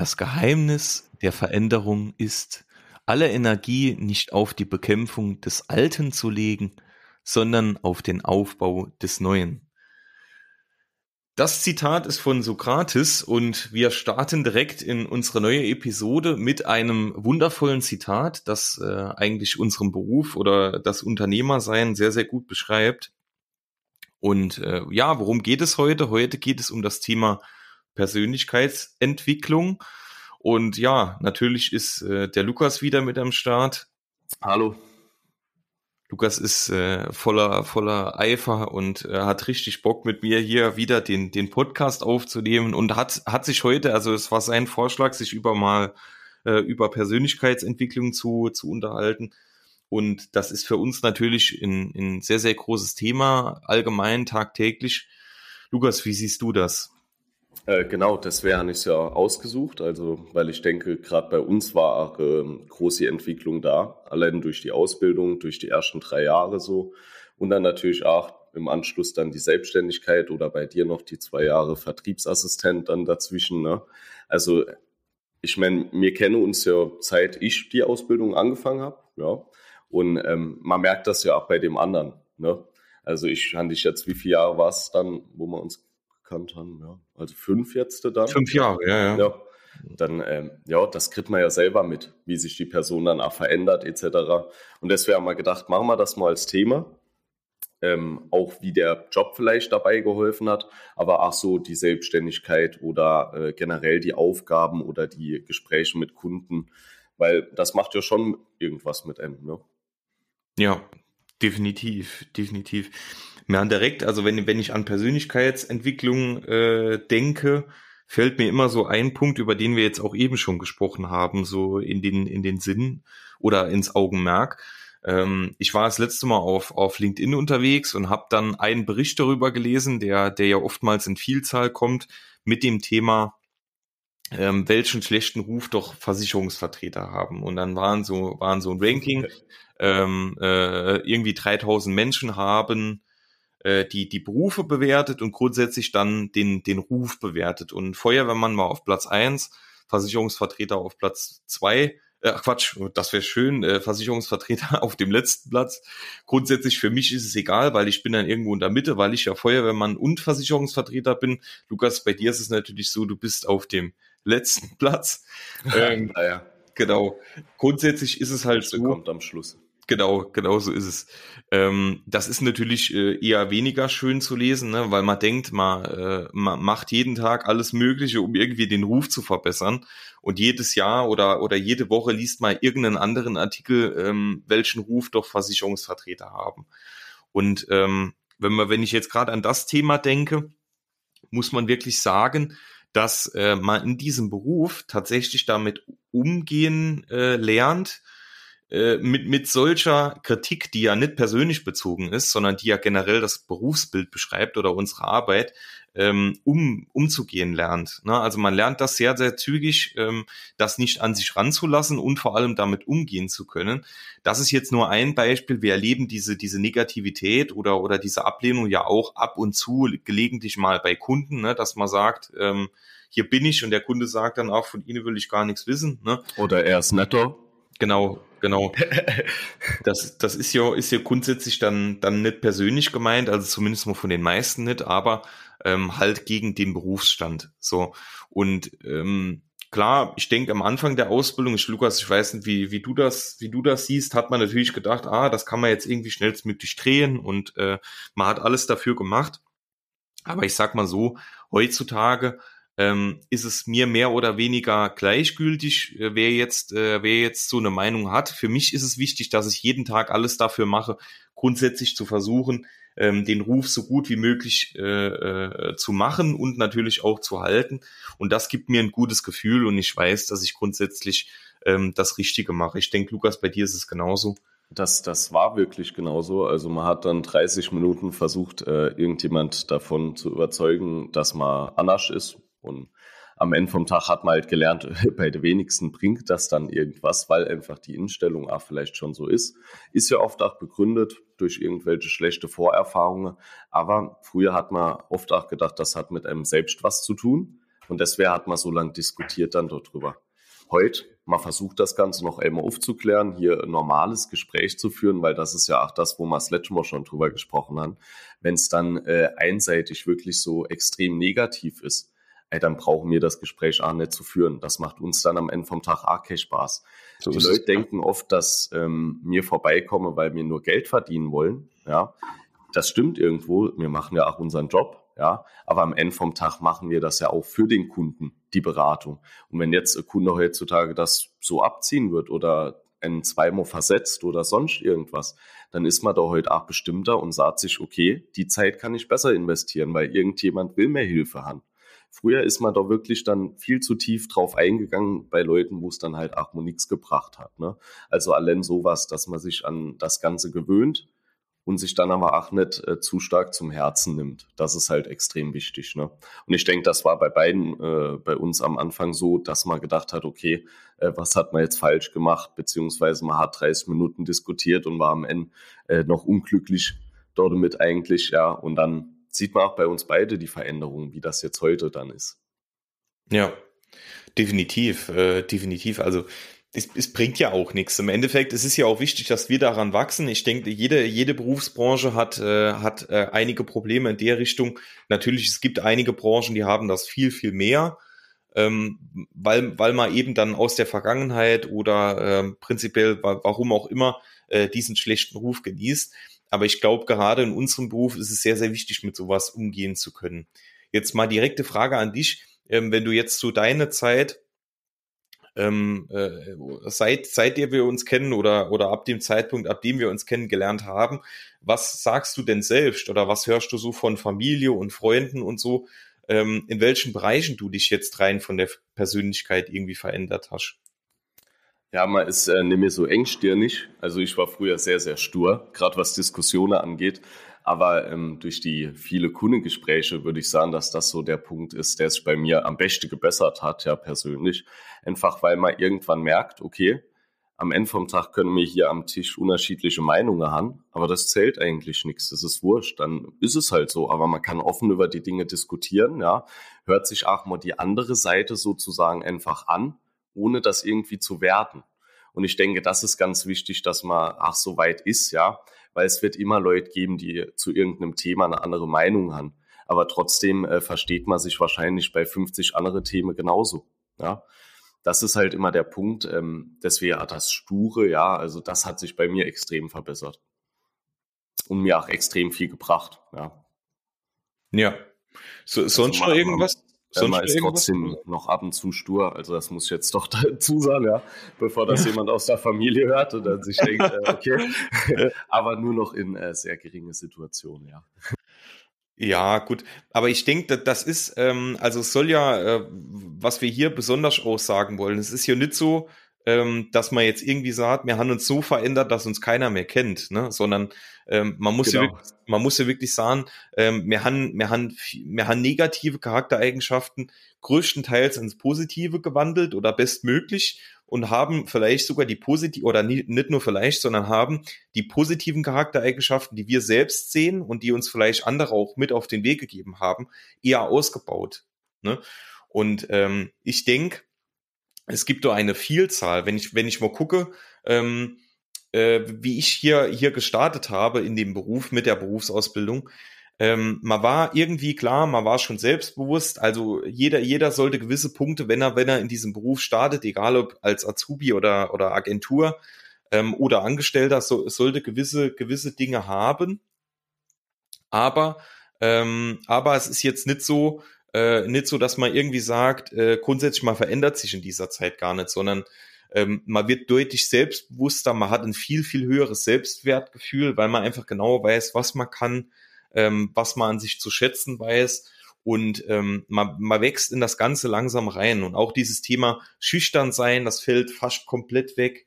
Das Geheimnis der Veränderung ist, alle Energie nicht auf die Bekämpfung des Alten zu legen, sondern auf den Aufbau des Neuen. Das Zitat ist von Sokrates und wir starten direkt in unsere neue Episode mit einem wundervollen Zitat, das äh, eigentlich unseren Beruf oder das Unternehmersein sehr, sehr gut beschreibt. Und äh, ja, worum geht es heute? Heute geht es um das Thema Persönlichkeitsentwicklung. Und ja, natürlich ist äh, der Lukas wieder mit am Start. Hallo. Lukas ist äh, voller voller Eifer und äh, hat richtig Bock mit mir hier wieder den den Podcast aufzunehmen und hat hat sich heute, also es war sein Vorschlag, sich über mal äh, über Persönlichkeitsentwicklung zu zu unterhalten und das ist für uns natürlich ein, ein sehr sehr großes Thema allgemein tagtäglich. Lukas, wie siehst du das? Äh, genau, das wäre nicht ja ausgesucht, also weil ich denke, gerade bei uns war äh, große Entwicklung da, allein durch die Ausbildung, durch die ersten drei Jahre so und dann natürlich auch im Anschluss dann die Selbstständigkeit oder bei dir noch die zwei Jahre Vertriebsassistent dann dazwischen. Ne? Also ich meine, wir kennen uns ja seit ich die Ausbildung angefangen habe, ja, und ähm, man merkt das ja auch bei dem anderen. Ne? Also ich hatte ich jetzt, wie viele Jahre war es dann, wo wir uns gekannt haben, ja. Also fünf jetzt dann. Fünf Jahre, ja, ja. ja. Dann, ähm, ja, das kriegt man ja selber mit, wie sich die Person dann auch verändert, etc. Und deswegen haben wir gedacht, machen wir das mal als Thema. Ähm, auch wie der Job vielleicht dabei geholfen hat, aber auch so die Selbstständigkeit oder äh, generell die Aufgaben oder die Gespräche mit Kunden, weil das macht ja schon irgendwas mit einem. Ne? Ja, definitiv, definitiv. Ja, direkt, also wenn, wenn ich an Persönlichkeitsentwicklung äh, denke, fällt mir immer so ein Punkt, über den wir jetzt auch eben schon gesprochen haben, so in den, in den Sinn oder ins Augenmerk. Ähm, ich war das letzte Mal auf, auf LinkedIn unterwegs und habe dann einen Bericht darüber gelesen, der, der ja oftmals in Vielzahl kommt, mit dem Thema, ähm, welchen schlechten Ruf doch Versicherungsvertreter haben. Und dann waren so, waren so ein Ranking, ähm, äh, irgendwie 3000 Menschen haben äh, die, die Berufe bewertet und grundsätzlich dann den, den Ruf bewertet. Und Feuerwehrmann war auf Platz eins, Versicherungsvertreter auf Platz zwei äh, Quatsch, das wäre schön, äh, Versicherungsvertreter auf dem letzten Platz. Grundsätzlich für mich ist es egal, weil ich bin dann irgendwo in der Mitte, weil ich ja Feuerwehrmann und Versicherungsvertreter bin. Lukas, bei dir ist es natürlich so, du bist auf dem letzten Platz. Ähm, ja. Genau. Grundsätzlich ist es halt so. Kommt am Schluss. Genau, genau so ist es. Ähm, das ist natürlich äh, eher weniger schön zu lesen, ne, weil man denkt, man, äh, man macht jeden Tag alles Mögliche, um irgendwie den Ruf zu verbessern. Und jedes Jahr oder, oder jede Woche liest man irgendeinen anderen Artikel, ähm, welchen Ruf doch Versicherungsvertreter haben. Und ähm, wenn man, wenn ich jetzt gerade an das Thema denke, muss man wirklich sagen, dass äh, man in diesem Beruf tatsächlich damit umgehen äh, lernt, äh, mit, mit solcher Kritik, die ja nicht persönlich bezogen ist, sondern die ja generell das Berufsbild beschreibt oder unsere Arbeit, ähm, um, umzugehen lernt. Ne? Also man lernt das sehr, sehr zügig, ähm, das nicht an sich ranzulassen und vor allem damit umgehen zu können. Das ist jetzt nur ein Beispiel. Wir erleben diese, diese Negativität oder, oder diese Ablehnung ja auch ab und zu gelegentlich mal bei Kunden, ne? dass man sagt, ähm, hier bin ich und der Kunde sagt dann auch, von Ihnen will ich gar nichts wissen. Ne? Oder er ist netter. Genau, genau. Das, das ist ja, ist ja grundsätzlich dann, dann nicht persönlich gemeint, also zumindest mal von den meisten nicht, aber ähm, halt gegen den Berufsstand. So. Und ähm, klar, ich denke am Anfang der Ausbildung, ich, Lukas, ich weiß nicht, wie, wie du das, wie du das siehst, hat man natürlich gedacht, ah, das kann man jetzt irgendwie schnellstmöglich drehen und äh, man hat alles dafür gemacht. Aber ich sag mal so, heutzutage ähm, ist es mir mehr oder weniger gleichgültig, äh, wer jetzt, äh, wer jetzt so eine Meinung hat. Für mich ist es wichtig, dass ich jeden Tag alles dafür mache, grundsätzlich zu versuchen, ähm, den Ruf so gut wie möglich äh, äh, zu machen und natürlich auch zu halten. Und das gibt mir ein gutes Gefühl und ich weiß, dass ich grundsätzlich ähm, das Richtige mache. Ich denke, Lukas, bei dir ist es genauso. Das, das war wirklich genauso. Also man hat dann 30 Minuten versucht, äh, irgendjemand davon zu überzeugen, dass man anders ist, und am Ende vom Tag hat man halt gelernt, bei den wenigsten bringt das dann irgendwas, weil einfach die Instellung auch vielleicht schon so ist. Ist ja oft auch begründet durch irgendwelche schlechte Vorerfahrungen. Aber früher hat man oft auch gedacht, das hat mit einem selbst was zu tun. Und deswegen hat man so lange diskutiert dann darüber. Heute, man versucht das Ganze noch einmal aufzuklären, hier ein normales Gespräch zu führen, weil das ist ja auch das, wo wir das letzte Mal schon drüber gesprochen haben. Wenn es dann äh, einseitig wirklich so extrem negativ ist, ey, dann brauchen wir das Gespräch auch nicht zu führen. Das macht uns dann am Ende vom Tag auch keinen Spaß. So die Leute denken oft, dass ähm, mir vorbeikomme, weil wir nur Geld verdienen wollen. Ja, das stimmt irgendwo. Wir machen ja auch unseren Job. Ja, aber am Ende vom Tag machen wir das ja auch für den Kunden, die Beratung. Und wenn jetzt ein Kunde heutzutage das so abziehen wird oder ein zweimal versetzt oder sonst irgendwas, dann ist man da heute auch bestimmter und sagt sich, okay, die Zeit kann ich besser investieren, weil irgendjemand will mehr Hilfe haben. Früher ist man da wirklich dann viel zu tief drauf eingegangen bei Leuten, wo es dann halt auch nichts gebracht hat. Ne? Also allein sowas, dass man sich an das Ganze gewöhnt, und sich dann aber auch nicht äh, zu stark zum Herzen nimmt. Das ist halt extrem wichtig. Ne? Und ich denke, das war bei beiden, äh, bei uns am Anfang so, dass man gedacht hat, okay, äh, was hat man jetzt falsch gemacht, beziehungsweise man hat 30 Minuten diskutiert und war am Ende äh, noch unglücklich dort mit eigentlich, ja. Und dann sieht man auch bei uns beide die Veränderung, wie das jetzt heute dann ist. Ja, definitiv, äh, definitiv. Also es, es bringt ja auch nichts. Im Endeffekt, es ist ja auch wichtig, dass wir daran wachsen. Ich denke, jede, jede Berufsbranche hat, äh, hat äh, einige Probleme in der Richtung. Natürlich, es gibt einige Branchen, die haben das viel, viel mehr, ähm, weil, weil man eben dann aus der Vergangenheit oder äh, prinzipiell, warum auch immer, äh, diesen schlechten Ruf genießt. Aber ich glaube, gerade in unserem Beruf ist es sehr, sehr wichtig, mit sowas umgehen zu können. Jetzt mal direkte Frage an dich. Ähm, wenn du jetzt so deine Zeit ähm, äh, seit, seit wir uns kennen oder, oder ab dem Zeitpunkt, ab dem wir uns kennengelernt haben, was sagst du denn selbst oder was hörst du so von Familie und Freunden und so, ähm, in welchen Bereichen du dich jetzt rein von der Persönlichkeit irgendwie verändert hast? Ja, man ist äh, nicht mehr so engstirnig. Also ich war früher sehr, sehr stur, gerade was Diskussionen angeht. Aber ähm, durch die viele Kundengespräche würde ich sagen, dass das so der Punkt ist, der sich bei mir am besten gebessert hat, ja persönlich. Einfach weil man irgendwann merkt, okay, am Ende vom Tag können wir hier am Tisch unterschiedliche Meinungen haben, aber das zählt eigentlich nichts. Das ist wurscht. Dann ist es halt so. Aber man kann offen über die Dinge diskutieren, ja. Hört sich auch mal die andere Seite sozusagen einfach an, ohne das irgendwie zu werten. Und ich denke, das ist ganz wichtig, dass man ach so weit ist, ja weil es wird immer Leute geben, die zu irgendeinem Thema eine andere Meinung haben. Aber trotzdem äh, versteht man sich wahrscheinlich bei 50 andere Themen genauso. Ja, das ist halt immer der Punkt. Ähm, deswegen das Sture, ja, also das hat sich bei mir extrem verbessert und mir auch extrem viel gebracht. Ja. Ja. So, also sonst noch irgendwas? Sonst man ist trotzdem noch ab und zu stur. Also das muss ich jetzt doch dazu sagen, ja, bevor das jemand aus der Familie hört und dann sich denkt, äh, okay, aber nur noch in äh, sehr geringe Situationen, ja. Ja, gut. Aber ich denke, das ist, ähm, also es soll ja, äh, was wir hier besonders aussagen wollen, es ist ja nicht so, ähm, dass man jetzt irgendwie sagt, wir haben uns so verändert, dass uns keiner mehr kennt, ne? sondern ähm, man, muss genau. ja wirklich, man muss ja wirklich sagen, ähm, wir, haben, wir, haben, wir haben negative Charaktereigenschaften größtenteils ins Positive gewandelt oder bestmöglich und haben vielleicht sogar die positiv oder nie, nicht nur vielleicht, sondern haben die positiven Charaktereigenschaften, die wir selbst sehen und die uns vielleicht andere auch mit auf den Weg gegeben haben, eher ausgebaut. Ne? Und ähm, ich denke, es gibt da eine Vielzahl. Wenn ich, wenn ich mal gucke, ähm, äh, wie ich hier, hier gestartet habe in dem Beruf mit der Berufsausbildung, ähm, man war irgendwie klar, man war schon selbstbewusst. Also jeder, jeder sollte gewisse Punkte, wenn er, wenn er in diesem Beruf startet, egal ob als Azubi oder, oder Agentur ähm, oder Angestellter, so, sollte gewisse, gewisse Dinge haben. Aber, ähm, aber es ist jetzt nicht so, äh, nicht so, dass man irgendwie sagt, äh, grundsätzlich man verändert sich in dieser Zeit gar nicht, sondern ähm, man wird deutlich selbstbewusster, man hat ein viel, viel höheres Selbstwertgefühl, weil man einfach genau weiß, was man kann, ähm, was man an sich zu schätzen weiß und ähm, man, man wächst in das Ganze langsam rein und auch dieses Thema schüchtern sein, das fällt fast komplett weg.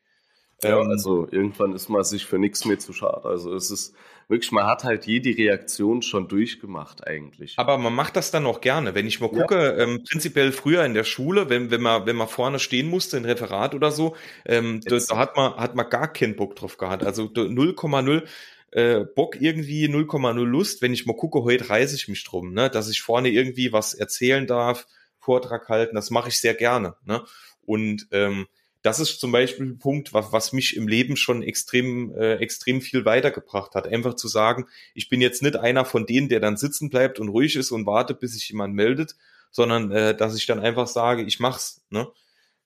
Ja, ähm, also irgendwann ist man sich für nichts mehr zu schade. Also es ist wirklich, man hat halt jede Reaktion schon durchgemacht eigentlich. Aber man macht das dann auch gerne. Wenn ich mal gucke, ja. ähm, prinzipiell früher in der Schule, wenn, wenn man, wenn man vorne stehen musste, ein Referat oder so, ähm, da, da, hat man, hat man gar keinen Bock drauf gehabt. Also 0,0 äh, Bock irgendwie, 0,0 Lust. Wenn ich mal gucke, heute reiße ich mich drum, ne, dass ich vorne irgendwie was erzählen darf Vortrag halten, das mache ich sehr gerne. Ne? Und ähm, das ist zum Beispiel ein Punkt, was, was mich im Leben schon extrem, äh, extrem viel weitergebracht hat. Einfach zu sagen, ich bin jetzt nicht einer von denen, der dann sitzen bleibt und ruhig ist und wartet, bis sich jemand meldet, sondern äh, dass ich dann einfach sage, ich mach's. Ne?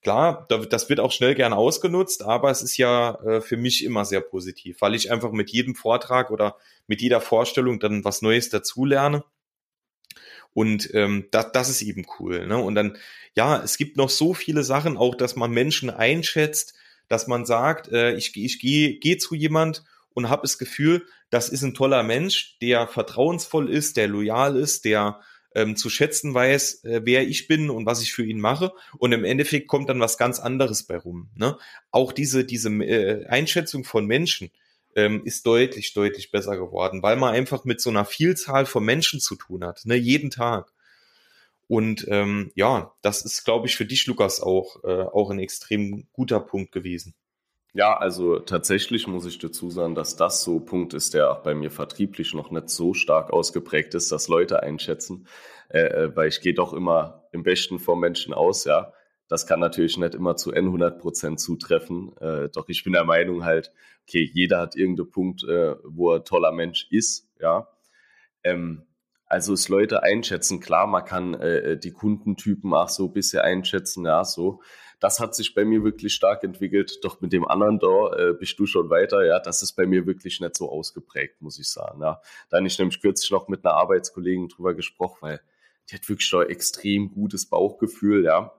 Klar, das wird auch schnell gern ausgenutzt, aber es ist ja äh, für mich immer sehr positiv, weil ich einfach mit jedem Vortrag oder mit jeder Vorstellung dann was Neues dazulerne. Und ähm, das, das ist eben cool. Ne? Und dann, ja, es gibt noch so viele Sachen, auch dass man Menschen einschätzt, dass man sagt, äh, ich, ich gehe geh zu jemand und habe das Gefühl, das ist ein toller Mensch, der vertrauensvoll ist, der loyal ist, der ähm, zu schätzen weiß, äh, wer ich bin und was ich für ihn mache. Und im Endeffekt kommt dann was ganz anderes bei rum. Ne? Auch diese, diese äh, Einschätzung von Menschen ähm, ist deutlich, deutlich besser geworden, weil man einfach mit so einer Vielzahl von Menschen zu tun hat, ne? jeden Tag. Und ähm, ja, das ist, glaube ich, für dich, Lukas, auch, äh, auch ein extrem guter Punkt gewesen. Ja, also tatsächlich muss ich dazu sagen, dass das so ein Punkt ist, der auch bei mir vertrieblich noch nicht so stark ausgeprägt ist, dass Leute einschätzen, äh, äh weil ich gehe doch immer im Besten vom Menschen aus, ja. Das kann natürlich nicht immer zu N100 Prozent zutreffen, äh, doch ich bin der Meinung halt, okay, jeder hat irgendeinen Punkt, äh, wo er toller Mensch ist, ja. Ähm, also es Leute einschätzen, klar, man kann äh, die Kundentypen auch so ein bisschen einschätzen, ja, so. Das hat sich bei mir wirklich stark entwickelt. Doch mit dem anderen da äh, bist du schon weiter. Ja, das ist bei mir wirklich nicht so ausgeprägt, muss ich sagen. Ja, da habe ich nämlich kürzlich noch mit einer Arbeitskollegin drüber gesprochen, weil die hat wirklich schon extrem gutes Bauchgefühl. Ja,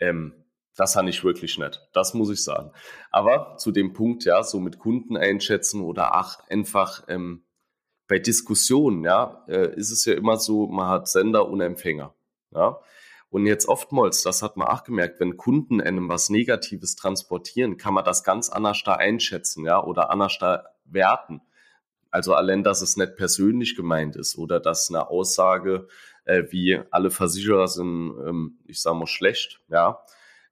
ähm, das habe ich wirklich nicht. Das muss ich sagen. Aber zu dem Punkt, ja, so mit Kunden einschätzen oder ach, einfach ähm, bei Diskussionen, ja, äh, ist es ja immer so, man hat Sender und Empfänger. Ja. Und jetzt oftmals, das hat man auch gemerkt, wenn Kunden einem was Negatives transportieren, kann man das ganz anders da einschätzen, ja, oder anders da werten. Also allein, dass es nicht persönlich gemeint ist oder dass eine Aussage äh, wie alle Versicherer sind, ähm, ich sage mal, schlecht, ja,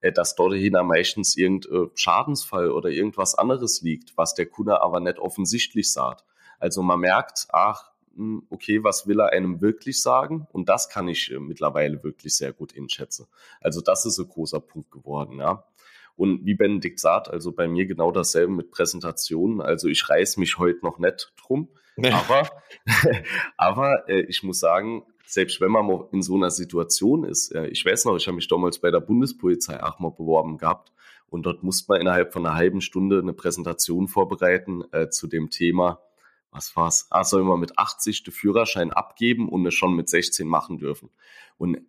äh, dass dort hin meistens irgendein Schadensfall oder irgendwas anderes liegt, was der Kunde aber nicht offensichtlich sagt. Also man merkt, ach, hm, okay, was will er einem wirklich sagen? Und das kann ich äh, mittlerweile wirklich sehr gut einschätzen. Also das ist ein großer Punkt geworden, ja. Und wie Benedikt sagt, also bei mir genau dasselbe mit Präsentationen. Also ich reiß mich heute noch nicht drum. Nee. Aber, aber äh, ich muss sagen, selbst wenn man in so einer Situation ist, ich weiß noch, ich habe mich damals bei der Bundespolizei auch mal beworben gehabt und dort musste man innerhalb von einer halben Stunde eine Präsentation vorbereiten äh, zu dem Thema was war's? Ah, soll man mit 80 den Führerschein abgeben und es schon mit 16 machen dürfen. Und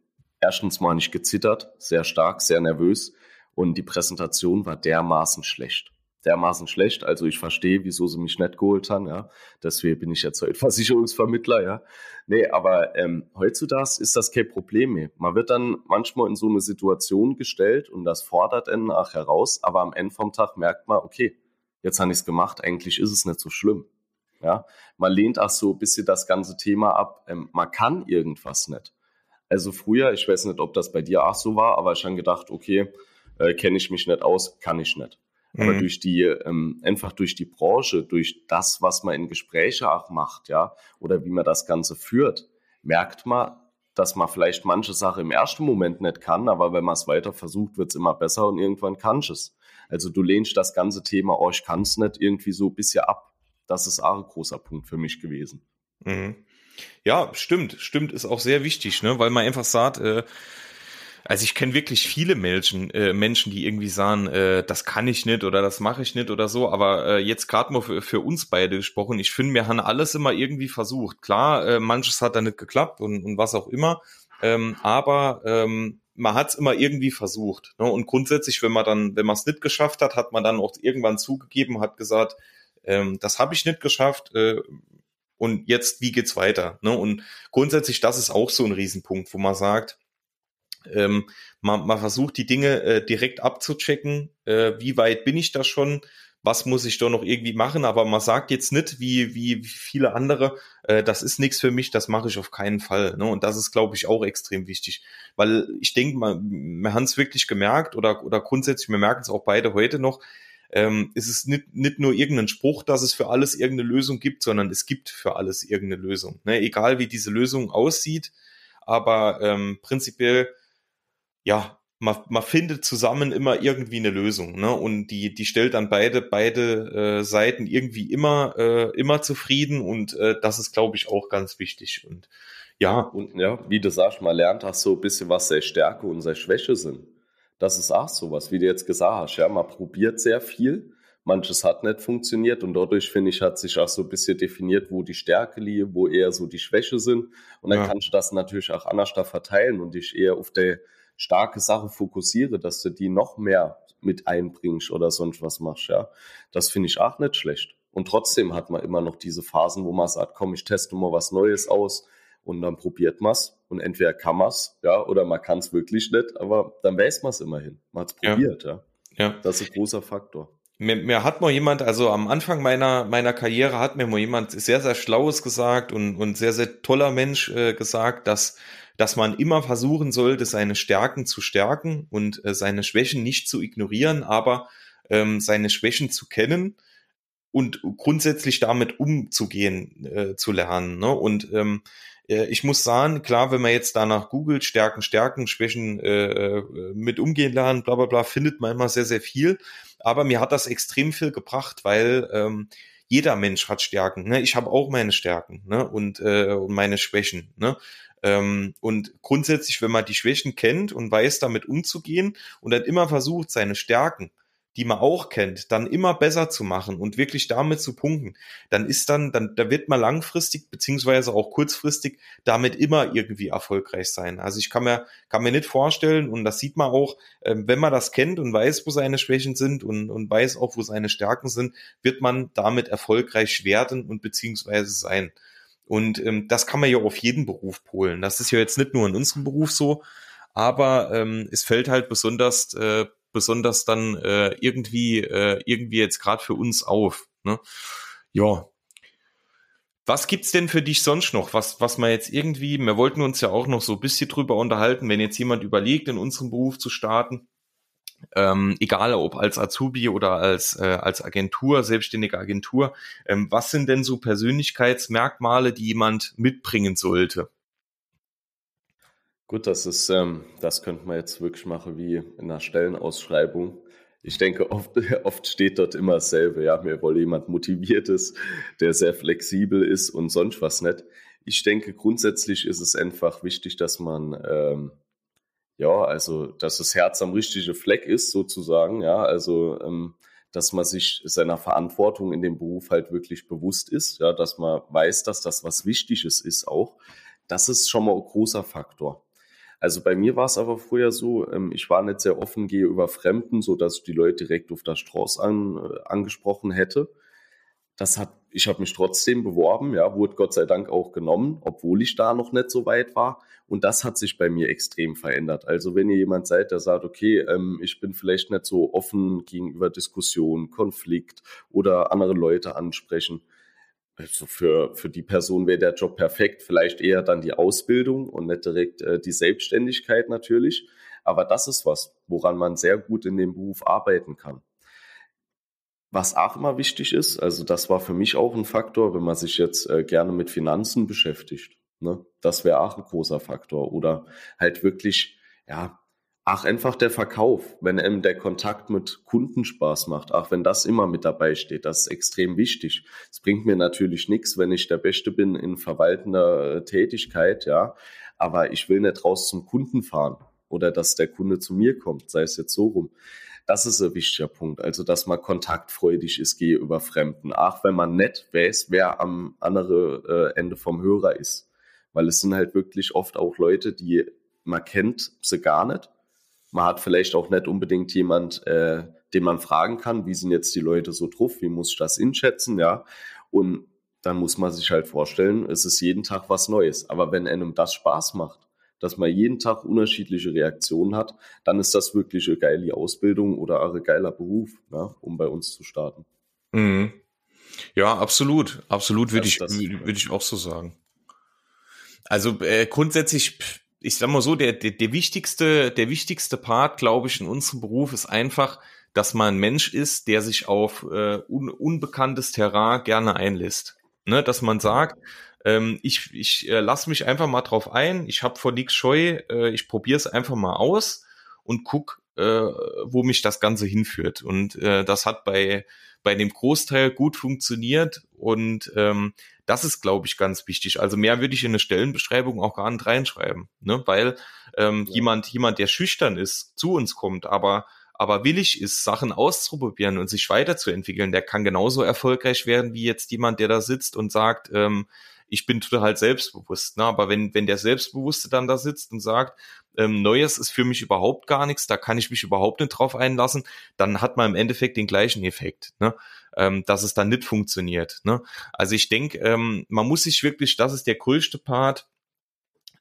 erstens mal nicht gezittert, sehr stark, sehr nervös und die Präsentation war dermaßen schlecht. Dermaßen schlecht. Also ich verstehe, wieso sie mich nicht geholt haben, ja. Deswegen bin ich jetzt heute Versicherungsvermittler, ja. Nee, aber ähm, heutzutage ist das kein Problem mehr. Man wird dann manchmal in so eine Situation gestellt und das fordert einen nach heraus, aber am Ende vom Tag merkt man, okay, jetzt habe ich es gemacht, eigentlich ist es nicht so schlimm. Ja, man lehnt auch so ein bisschen das ganze Thema ab. Ähm, man kann irgendwas nicht. Also früher, ich weiß nicht, ob das bei dir auch so war, aber ich habe gedacht, okay, äh, kenne ich mich nicht aus, kann ich nicht. Mhm. Aber durch die, ähm, einfach durch die Branche, durch das, was man in Gespräche auch macht, ja, oder wie man das Ganze führt, merkt man, dass man vielleicht manche Sache im ersten Moment nicht kann, aber wenn man es weiter versucht, wird es immer besser und irgendwann kann es. Also du lehnst das ganze Thema, oh, ich kann es nicht, irgendwie so ein bisschen ab das ist auch ein großer Punkt für mich gewesen. Mhm. Ja, stimmt, stimmt, ist auch sehr wichtig, ne, weil man einfach sagt, äh, also ich kenne wirklich viele Menschen, äh, Menschen, die irgendwie sagen, äh, das kann ich nicht oder das mache ich nicht oder so, aber äh, jetzt gerade mal für, für, uns beide gesprochen, ich finde, wir haben alles immer irgendwie versucht. Klar, äh, manches hat da nicht geklappt und, und was auch immer, ähm, aber ähm, man hat es immer irgendwie versucht. Ne? Und grundsätzlich, wenn man dann, wenn man es nicht geschafft hat, hat man dann auch irgendwann zugegeben, hat gesagt, ähm, das habe ich nicht geschafft. Äh, und jetzt, wie geht's weiter? Ne? Und grundsätzlich, das ist auch so ein Riesenpunkt, wo man sagt, ähm, man, man versucht die Dinge äh, direkt abzuchecken, äh, wie weit bin ich da schon, was muss ich da noch irgendwie machen, aber man sagt jetzt nicht, wie, wie, viele andere, äh, das ist nichts für mich, das mache ich auf keinen Fall. Ne? Und das ist, glaube ich, auch extrem wichtig, weil ich denke, man, wir haben es wirklich gemerkt oder, oder grundsätzlich, wir merken es auch beide heute noch, ähm, es ist nicht, nicht nur irgendein Spruch, dass es für alles irgendeine Lösung gibt, sondern es gibt für alles irgendeine Lösung. Ne? Egal wie diese Lösung aussieht, aber ähm, prinzipiell ja, man, man findet zusammen immer irgendwie eine Lösung, ne? Und die, die stellt dann beide, beide äh, Seiten irgendwie immer, äh, immer zufrieden und äh, das ist, glaube ich, auch ganz wichtig. Und ja. Und ja, wie du sagst, man lernt auch so ein bisschen, was seine Stärke und seine Schwäche sind. Das ist auch so was, wie du jetzt gesagt hast. Ja, man probiert sehr viel, manches hat nicht funktioniert und dadurch, finde ich, hat sich auch so ein bisschen definiert, wo die Stärke liegt, wo eher so die Schwäche sind. Und dann ja. kannst du das natürlich auch anders da verteilen und dich eher auf der starke Sache fokussiere, dass du die noch mehr mit einbringst oder sonst was machst, ja. Das finde ich auch nicht schlecht. Und trotzdem hat man immer noch diese Phasen, wo man sagt, komm, ich teste mal was Neues aus und dann probiert man es und entweder kann man es, ja, oder man kann es wirklich nicht, aber dann weiß man es immerhin. Man hat es probiert, ja. ja. ja. Das ist ein großer Faktor. Mir, mir hat mal jemand, also am Anfang meiner, meiner Karriere hat mir mal jemand sehr, sehr Schlaues gesagt und, und sehr, sehr toller Mensch äh, gesagt, dass dass man immer versuchen sollte, seine Stärken zu stärken und äh, seine Schwächen nicht zu ignorieren, aber ähm, seine Schwächen zu kennen und grundsätzlich damit umzugehen äh, zu lernen. Ne? Und ähm, äh, ich muss sagen, klar, wenn man jetzt danach googelt, Stärken, Stärken, Schwächen äh, äh, mit umgehen lernen, bla bla bla, findet man immer sehr, sehr viel. Aber mir hat das extrem viel gebracht, weil ähm, jeder Mensch hat Stärken. Ne? Ich habe auch meine Stärken ne? und, äh, und meine Schwächen. Ne? Ähm, und grundsätzlich, wenn man die Schwächen kennt und weiß, damit umzugehen und dann immer versucht, seine Stärken, die man auch kennt, dann immer besser zu machen und wirklich damit zu punkten, dann ist dann, dann, da wird man langfristig beziehungsweise auch kurzfristig damit immer irgendwie erfolgreich sein. Also ich kann mir, kann mir nicht vorstellen und das sieht man auch, ähm, wenn man das kennt und weiß, wo seine Schwächen sind und, und weiß auch, wo seine Stärken sind, wird man damit erfolgreich werden und beziehungsweise sein. Und ähm, das kann man ja auf jeden Beruf polen. Das ist ja jetzt nicht nur in unserem Beruf so, aber ähm, es fällt halt besonders, äh, besonders dann äh, irgendwie, äh, irgendwie jetzt gerade für uns auf. Ne? Ja. Was gibt's denn für dich sonst noch? Was, was man jetzt irgendwie, wir wollten uns ja auch noch so ein bisschen drüber unterhalten, wenn jetzt jemand überlegt, in unserem Beruf zu starten ähm, egal ob als Azubi oder als, äh, als Agentur, selbstständige Agentur, ähm, was sind denn so Persönlichkeitsmerkmale, die jemand mitbringen sollte? Gut, das ist, ähm, das könnte man jetzt wirklich machen wie in einer Stellenausschreibung. Ich denke, oft, oft steht dort immer dasselbe. Ja, mir wohl jemand motiviert ist, der sehr flexibel ist und sonst was nicht. Ich denke, grundsätzlich ist es einfach wichtig, dass man ähm, ja, also dass das Herz am richtigen Fleck ist, sozusagen, ja, also ähm, dass man sich seiner Verantwortung in dem Beruf halt wirklich bewusst ist, ja, dass man weiß, dass das was Wichtiges ist auch. Das ist schon mal ein großer Faktor. Also bei mir war es aber früher so, ähm, ich war nicht sehr offen gegenüber Fremden, so dass ich die Leute direkt auf der Straße an, äh, angesprochen hätte. Das hat, ich habe mich trotzdem beworben, ja, wurde Gott sei Dank auch genommen, obwohl ich da noch nicht so weit war. Und das hat sich bei mir extrem verändert. Also wenn ihr jemand seid, der sagt, okay, ähm, ich bin vielleicht nicht so offen gegenüber Diskussionen, Konflikt oder andere Leute ansprechen, also für, für die Person wäre der Job perfekt, vielleicht eher dann die Ausbildung und nicht direkt äh, die Selbstständigkeit natürlich. Aber das ist was, woran man sehr gut in dem Beruf arbeiten kann. Was auch immer wichtig ist, also das war für mich auch ein Faktor, wenn man sich jetzt äh, gerne mit Finanzen beschäftigt. Ne? Das wäre auch ein großer Faktor. Oder halt wirklich, ja, ach, einfach der Verkauf, wenn einem der Kontakt mit Kunden Spaß macht, auch wenn das immer mit dabei steht, das ist extrem wichtig. Es bringt mir natürlich nichts, wenn ich der Beste bin in verwaltender äh, Tätigkeit, ja, aber ich will nicht raus zum Kunden fahren oder dass der Kunde zu mir kommt, sei es jetzt so rum. Das ist ein wichtiger Punkt. Also, dass man kontaktfreudig ist gegenüber Fremden. Auch wenn man nicht weiß, wer am anderen äh, Ende vom Hörer ist. Weil es sind halt wirklich oft auch Leute, die man kennt sie gar nicht. Man hat vielleicht auch nicht unbedingt jemand, äh, den man fragen kann, wie sind jetzt die Leute so drauf, wie muss ich das inschätzen, ja. Und dann muss man sich halt vorstellen, es ist jeden Tag was Neues. Aber wenn einem das Spaß macht, dass man jeden Tag unterschiedliche Reaktionen hat, dann ist das wirklich eine geile Ausbildung oder ein geiler Beruf, ja, um bei uns zu starten. Mhm. Ja, absolut. Absolut würde ich, würde ich auch so sagen. Also äh, grundsätzlich, ich sag mal so, der, der, der wichtigste, der wichtigste Part, glaube ich, in unserem Beruf ist einfach, dass man ein Mensch ist, der sich auf äh, un, unbekanntes Terrain gerne einlässt. Ne, dass man sagt, ähm, ich ich äh, lasse mich einfach mal drauf ein. Ich habe vor nichts Scheu. Äh, ich probiere es einfach mal aus. und guck, äh, wo mich das Ganze hinführt. Und äh, das hat bei, bei dem Großteil gut funktioniert und ähm, das ist, glaube ich, ganz wichtig. Also mehr würde ich in eine Stellenbeschreibung auch gar nicht reinschreiben, ne? weil ähm, ja. jemand, jemand, der schüchtern ist, zu uns kommt, aber aber willig ist, Sachen auszuprobieren und sich weiterzuentwickeln, der kann genauso erfolgreich werden wie jetzt jemand, der da sitzt und sagt, ähm, ich bin total selbstbewusst. Ne? Aber wenn, wenn der Selbstbewusste dann da sitzt und sagt, ähm, Neues ist für mich überhaupt gar nichts, da kann ich mich überhaupt nicht drauf einlassen, dann hat man im Endeffekt den gleichen Effekt, ne? ähm, dass es dann nicht funktioniert. Ne? Also ich denke, ähm, man muss sich wirklich, das ist der größte Part,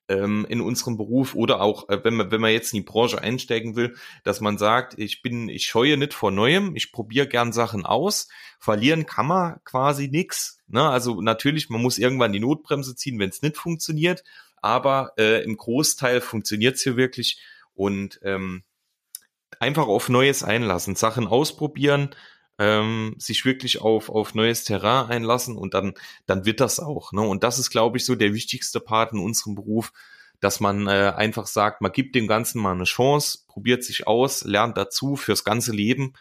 ähm, in unserem Beruf oder auch, äh, wenn man, wenn man jetzt in die Branche einsteigen will, dass man sagt, ich bin, ich scheue nicht vor Neuem, ich probiere gern Sachen aus, verlieren kann man quasi nix. Ne? Also natürlich, man muss irgendwann die Notbremse ziehen, wenn es nicht funktioniert, aber äh, im Großteil funktioniert es hier wirklich und ähm, einfach auf Neues einlassen, Sachen ausprobieren, ähm, sich wirklich auf, auf neues Terrain einlassen und dann, dann wird das auch. Ne? Und das ist, glaube ich, so der wichtigste Part in unserem Beruf, dass man äh, einfach sagt, man gibt dem Ganzen mal eine Chance, probiert sich aus, lernt dazu fürs ganze Leben.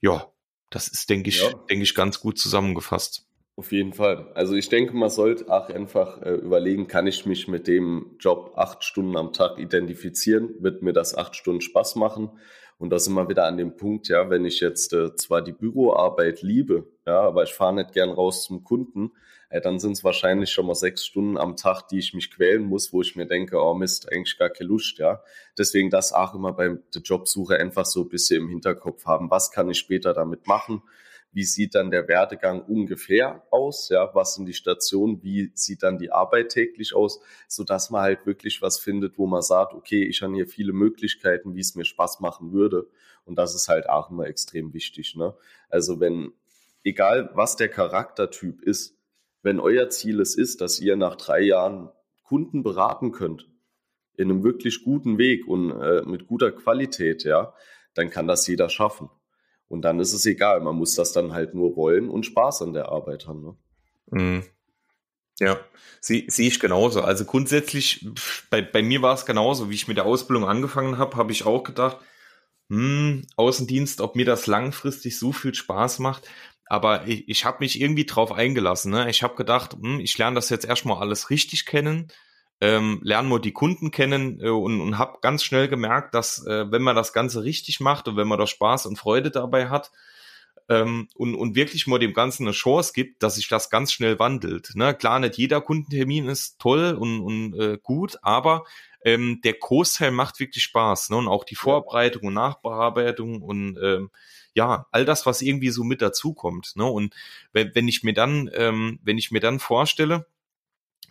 Ja, das ist, denke ich, ja. denke ich, ganz gut zusammengefasst. Auf jeden Fall. Also ich denke, man sollte auch einfach äh, überlegen, kann ich mich mit dem Job acht Stunden am Tag identifizieren? Wird mir das acht Stunden Spaß machen? Und da sind wir wieder an dem Punkt, ja, wenn ich jetzt äh, zwar die Büroarbeit liebe, ja, aber ich fahre nicht gern raus zum Kunden, äh, dann sind es wahrscheinlich schon mal sechs Stunden am Tag, die ich mich quälen muss, wo ich mir denke, oh Mist, eigentlich gar keine Lust, ja. Deswegen das auch immer bei der Jobsuche einfach so ein bisschen im Hinterkopf haben. Was kann ich später damit machen? Wie sieht dann der Werdegang ungefähr aus, ja, was sind die Stationen, wie sieht dann die Arbeit täglich aus, so dass man halt wirklich was findet, wo man sagt, okay, ich habe hier viele Möglichkeiten, wie es mir Spaß machen würde und das ist halt auch immer extrem wichtig, ne? Also wenn, egal was der Charaktertyp ist, wenn euer Ziel es ist, dass ihr nach drei Jahren Kunden beraten könnt, in einem wirklich guten Weg und äh, mit guter Qualität, ja, dann kann das jeder schaffen. Und dann ist es egal, man muss das dann halt nur wollen und Spaß an der Arbeit haben. Ne? Mhm. Ja, sehe seh ich genauso. Also grundsätzlich, bei, bei mir war es genauso, wie ich mit der Ausbildung angefangen habe, habe ich auch gedacht, hm, Außendienst, ob mir das langfristig so viel Spaß macht. Aber ich, ich habe mich irgendwie drauf eingelassen. Ne? Ich habe gedacht, hm, ich lerne das jetzt erstmal alles richtig kennen ähm, lernen wir die Kunden kennen äh, und, und habe ganz schnell gemerkt, dass äh, wenn man das Ganze richtig macht und wenn man da Spaß und Freude dabei hat ähm, und, und wirklich mal dem Ganzen eine Chance gibt, dass sich das ganz schnell wandelt. Ne? Klar, nicht jeder Kundentermin ist toll und, und äh, gut, aber ähm, der Großteil macht wirklich Spaß. Ne? Und auch die Vorbereitung und Nachbearbeitung und ähm, ja, all das, was irgendwie so mit dazukommt. Ne? Und wenn, wenn ich mir dann, ähm, wenn ich mir dann vorstelle,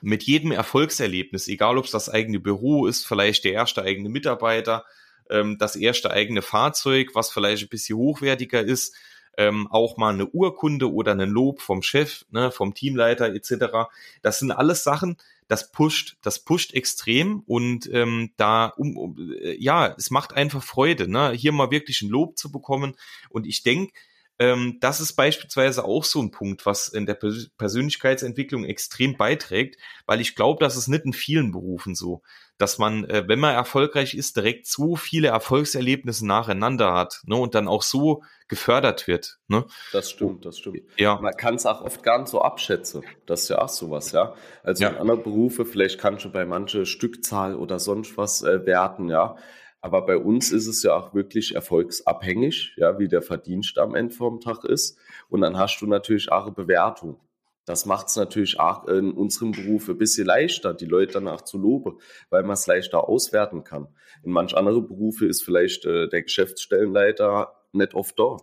mit jedem Erfolgserlebnis, egal ob es das eigene Büro ist, vielleicht der erste eigene Mitarbeiter, ähm, das erste eigene Fahrzeug, was vielleicht ein bisschen hochwertiger ist, ähm, auch mal eine Urkunde oder ein Lob vom Chef, ne, vom Teamleiter etc. Das sind alles Sachen, das pusht, das pusht extrem und ähm, da um, um äh, ja, es macht einfach Freude, ne, hier mal wirklich ein Lob zu bekommen. Und ich denke, ähm, das ist beispielsweise auch so ein Punkt, was in der Pers Persönlichkeitsentwicklung extrem beiträgt, weil ich glaube, das ist nicht in vielen Berufen so, dass man, äh, wenn man erfolgreich ist, direkt so viele Erfolgserlebnisse nacheinander hat ne, und dann auch so gefördert wird. Ne? Das stimmt, das stimmt. Ja. Man kann es auch oft gar nicht so abschätzen. Das ist ja auch sowas, ja. Also ja. in anderen Berufen, vielleicht kannst du bei manche Stückzahl oder sonst was äh, werten, ja. Aber bei uns ist es ja auch wirklich erfolgsabhängig, ja, wie der Verdienst am Ende vom Tag ist. Und dann hast du natürlich auch eine Bewertung. Das macht es natürlich auch in unserem Beruf ein bisschen leichter, die Leute danach zu loben, weil man es leichter auswerten kann. In manch anderen Berufe ist vielleicht äh, der Geschäftsstellenleiter nicht oft da.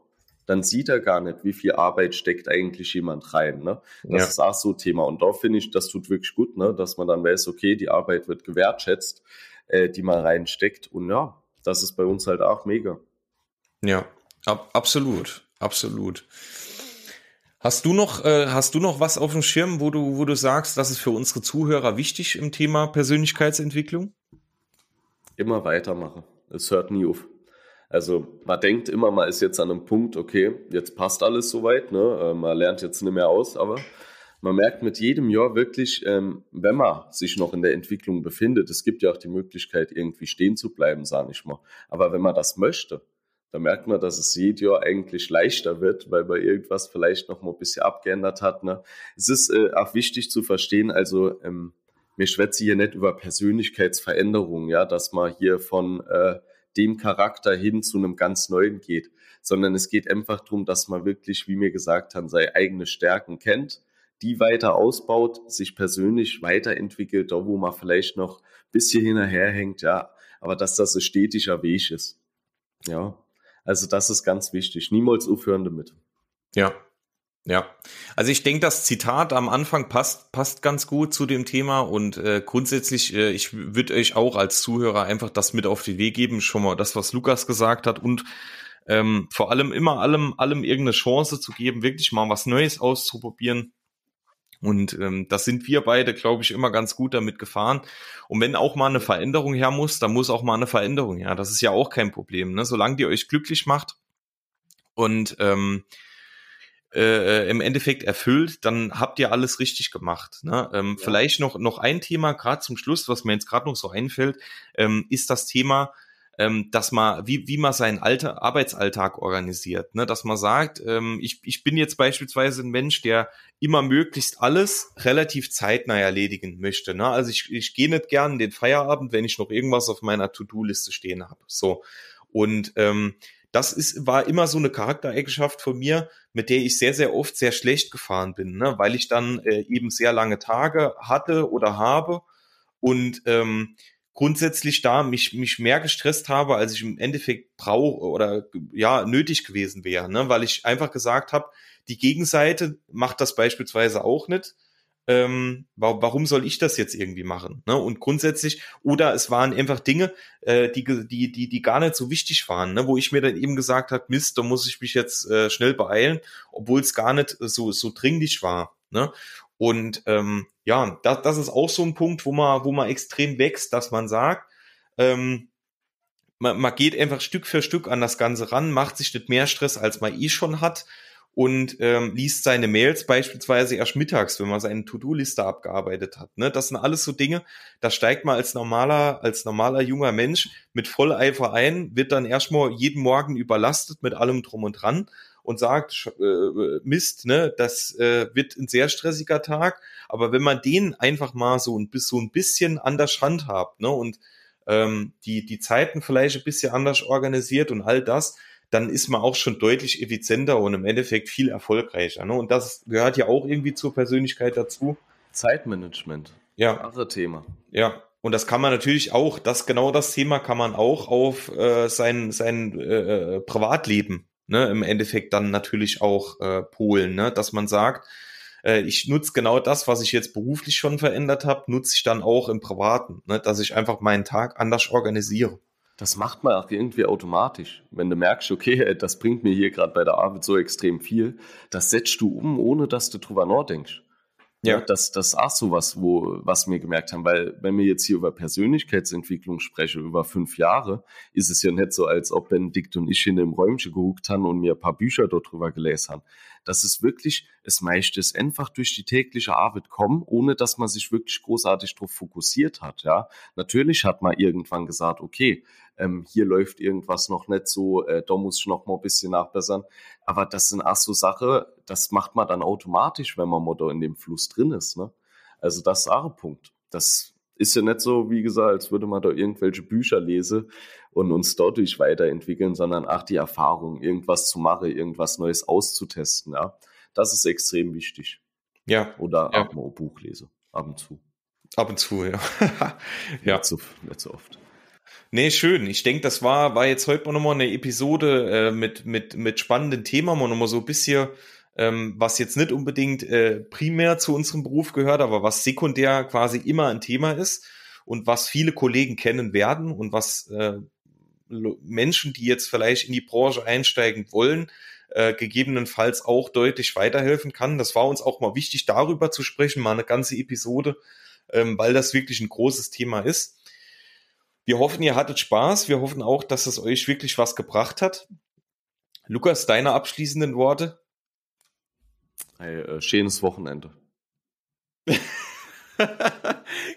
Dann sieht er gar nicht, wie viel Arbeit steckt eigentlich jemand rein. Ne? Das ja. ist auch so ein Thema. Und da finde ich, das tut wirklich gut, ne? dass man dann weiß, okay, die Arbeit wird gewertschätzt äh, die man reinsteckt. Und ja, das ist bei uns halt auch mega. Ja, ab, absolut, absolut. Hast du noch, äh, hast du noch was auf dem Schirm, wo du, wo du sagst, das ist für unsere Zuhörer wichtig im Thema Persönlichkeitsentwicklung? Immer weitermachen. Es hört nie auf. Also man denkt immer, man ist jetzt an einem Punkt, okay, jetzt passt alles soweit, ne? Äh, man lernt jetzt nicht mehr aus, aber man merkt mit jedem Jahr wirklich, ähm, wenn man sich noch in der Entwicklung befindet, es gibt ja auch die Möglichkeit, irgendwie stehen zu bleiben, sage ich mal. Aber wenn man das möchte, dann merkt man, dass es jedes Jahr eigentlich leichter wird, weil man irgendwas vielleicht noch mal ein bisschen abgeändert hat. Ne? Es ist äh, auch wichtig zu verstehen, also ähm, mir schwätze hier nicht über Persönlichkeitsveränderungen, ja, dass man hier von äh, dem Charakter hin zu einem ganz neuen geht, sondern es geht einfach darum, dass man wirklich, wie mir gesagt haben, seine eigene Stärken kennt, die weiter ausbaut, sich persönlich weiterentwickelt, da wo man vielleicht noch ein bisschen hinterherhängt, ja, aber dass das ein stetiger Weg ist. Ja, also das ist ganz wichtig. Niemals aufhören damit. Ja, ja, also ich denke, das Zitat am Anfang passt, passt ganz gut zu dem Thema und äh, grundsätzlich, äh, ich würde euch auch als Zuhörer einfach das mit auf den Weg geben, schon mal das, was Lukas gesagt hat und ähm, vor allem immer allem, allem irgendeine Chance zu geben, wirklich mal was Neues auszuprobieren. Und ähm, das sind wir beide, glaube ich, immer ganz gut damit gefahren. Und wenn auch mal eine Veränderung her muss, dann muss auch mal eine Veränderung her. Das ist ja auch kein Problem. Ne? Solange die euch glücklich macht und ähm, äh, im Endeffekt erfüllt, dann habt ihr alles richtig gemacht. Ne? Ähm, ja. Vielleicht noch, noch ein Thema, gerade zum Schluss, was mir jetzt gerade noch so einfällt, ähm, ist das Thema, ähm, dass man, wie, wie man seinen Alter, Arbeitsalltag organisiert, ne? dass man sagt, ähm, ich, ich bin jetzt beispielsweise ein Mensch, der immer möglichst alles relativ zeitnah erledigen möchte. Ne? Also ich, ich gehe nicht gern den Feierabend, wenn ich noch irgendwas auf meiner To-Do-Liste stehen habe. So. Und ähm, das ist, war immer so eine Charaktereigenschaft von mir, mit der ich sehr, sehr oft sehr schlecht gefahren bin, ne? weil ich dann äh, eben sehr lange Tage hatte oder habe und ähm, grundsätzlich da mich, mich mehr gestresst habe, als ich im Endeffekt brauche oder ja nötig gewesen wäre, ne? weil ich einfach gesagt habe, die Gegenseite macht das beispielsweise auch nicht. Ähm, warum soll ich das jetzt irgendwie machen? Ne? Und grundsätzlich, oder es waren einfach Dinge, äh, die, die, die, die gar nicht so wichtig waren, ne? wo ich mir dann eben gesagt habe, Mist, da muss ich mich jetzt äh, schnell beeilen, obwohl es gar nicht so, so dringlich war. Ne? Und ähm, ja, das, das ist auch so ein Punkt, wo man, wo man extrem wächst, dass man sagt, ähm, man, man geht einfach Stück für Stück an das Ganze ran, macht sich nicht mehr Stress, als man eh schon hat und ähm, liest seine Mails beispielsweise erst mittags, wenn man seine To-Do-Liste abgearbeitet hat. Ne? Das sind alles so Dinge, da steigt man als normaler, als normaler junger Mensch mit Volleifer ein, wird dann erstmal jeden Morgen überlastet mit allem drum und dran und sagt, äh, Mist, ne, das äh, wird ein sehr stressiger Tag. Aber wenn man den einfach mal so ein, so ein bisschen anders handhabt, ne, und ähm, die, die Zeiten vielleicht ein bisschen anders organisiert und all das, dann ist man auch schon deutlich effizienter und im Endeffekt viel erfolgreicher. Ne? Und das gehört ja auch irgendwie zur Persönlichkeit dazu. Zeitmanagement. Ja. Andere Thema. Ja. Und das kann man natürlich auch, das genau das Thema kann man auch auf äh, sein, sein äh, Privatleben ne, im Endeffekt dann natürlich auch äh, polen, ne, dass man sagt, äh, ich nutze genau das, was ich jetzt beruflich schon verändert habe, nutze ich dann auch im Privaten, ne, dass ich einfach meinen Tag anders organisiere. Das macht man auch irgendwie automatisch. Wenn du merkst, okay, das bringt mir hier gerade bei der Arbeit so extrem viel, das setzt du um, ohne dass du drüber nachdenkst. Ja. Das, das ist auch so was, wo, was wir gemerkt haben, weil wenn wir jetzt hier über Persönlichkeitsentwicklung sprechen, über fünf Jahre, ist es ja nicht so, als ob Benedikt und ich in dem Räumchen gehuckt haben und mir ein paar Bücher dort drüber gelesen haben. Das ist wirklich, es meistens einfach durch die tägliche Arbeit kommen, ohne dass man sich wirklich großartig darauf fokussiert hat, ja. Natürlich hat man irgendwann gesagt, okay, ähm, hier läuft irgendwas noch nicht so, äh, da muss ich noch mal ein bisschen nachbessern. Aber das sind auch so Sachen, das macht man dann automatisch, wenn man mal da in dem Fluss drin ist. Ne? Also das ist auch ein Punkt. Das ist ja nicht so, wie gesagt, als würde man da irgendwelche Bücher lesen und uns dadurch weiterentwickeln, sondern auch die Erfahrung, irgendwas zu machen, irgendwas Neues auszutesten. Ja, das ist extrem wichtig. Ja. Oder ja. auch mal ein Buch lese, ab und zu. Ab und zu, ja. ja. Nicht so, nicht so oft. Nee, schön. Ich denke, das war, war jetzt heute nochmal eine Episode äh, mit, mit, mit spannenden Themen, mal nochmal so ein bisschen, ähm, was jetzt nicht unbedingt äh, primär zu unserem Beruf gehört, aber was sekundär quasi immer ein Thema ist und was viele Kollegen kennen werden und was äh, Menschen, die jetzt vielleicht in die Branche einsteigen wollen, äh, gegebenenfalls auch deutlich weiterhelfen kann. Das war uns auch mal wichtig, darüber zu sprechen, mal eine ganze Episode, ähm, weil das wirklich ein großes Thema ist. Wir hoffen, ihr hattet Spaß. Wir hoffen auch, dass es euch wirklich was gebracht hat. Lukas, deine abschließenden Worte? Ein äh, schönes Wochenende.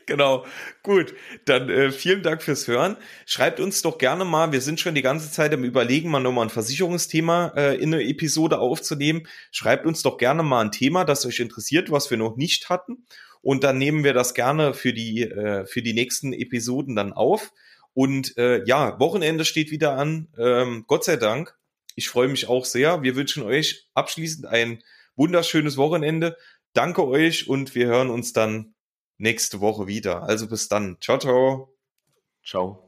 genau. Gut. Dann äh, vielen Dank fürs Hören. Schreibt uns doch gerne mal, wir sind schon die ganze Zeit im Überlegen, mal nochmal ein Versicherungsthema äh, in eine Episode aufzunehmen. Schreibt uns doch gerne mal ein Thema, das euch interessiert, was wir noch nicht hatten. Und dann nehmen wir das gerne für die, äh, für die nächsten Episoden dann auf. Und äh, ja, Wochenende steht wieder an. Ähm, Gott sei Dank. Ich freue mich auch sehr. Wir wünschen euch abschließend ein wunderschönes Wochenende. Danke euch und wir hören uns dann nächste Woche wieder. Also bis dann. Ciao, ciao. Ciao.